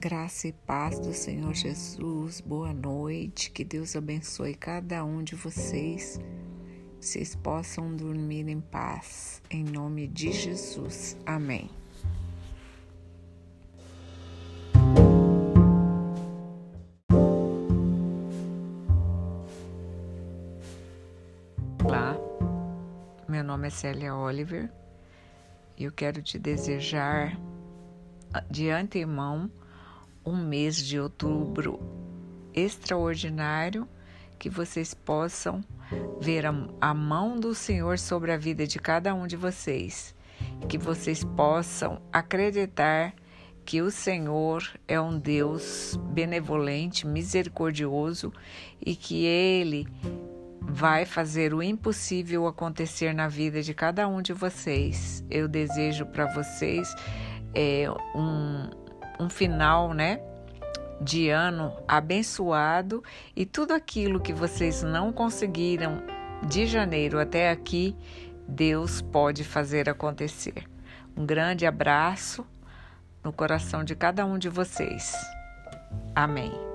Graça e paz do Senhor Jesus, boa noite, que Deus abençoe cada um de vocês, vocês possam dormir em paz, em nome de Jesus, amém. Olá, meu nome é Célia Oliver e eu quero te desejar de antemão um mês de outubro extraordinário, que vocês possam ver a, a, mão do Senhor sobre a vida de cada um de vocês, que vocês possam acreditar que o Senhor é um Deus benevolente, misericordioso e que Ele vai fazer o impossível acontecer na vida de cada um de vocês. Eu desejo para vocês é, um, um final, né? De ano abençoado e tudo aquilo que vocês não conseguiram de janeiro até aqui, Deus pode fazer acontecer. Um grande abraço no coração de cada um de vocês. Amém.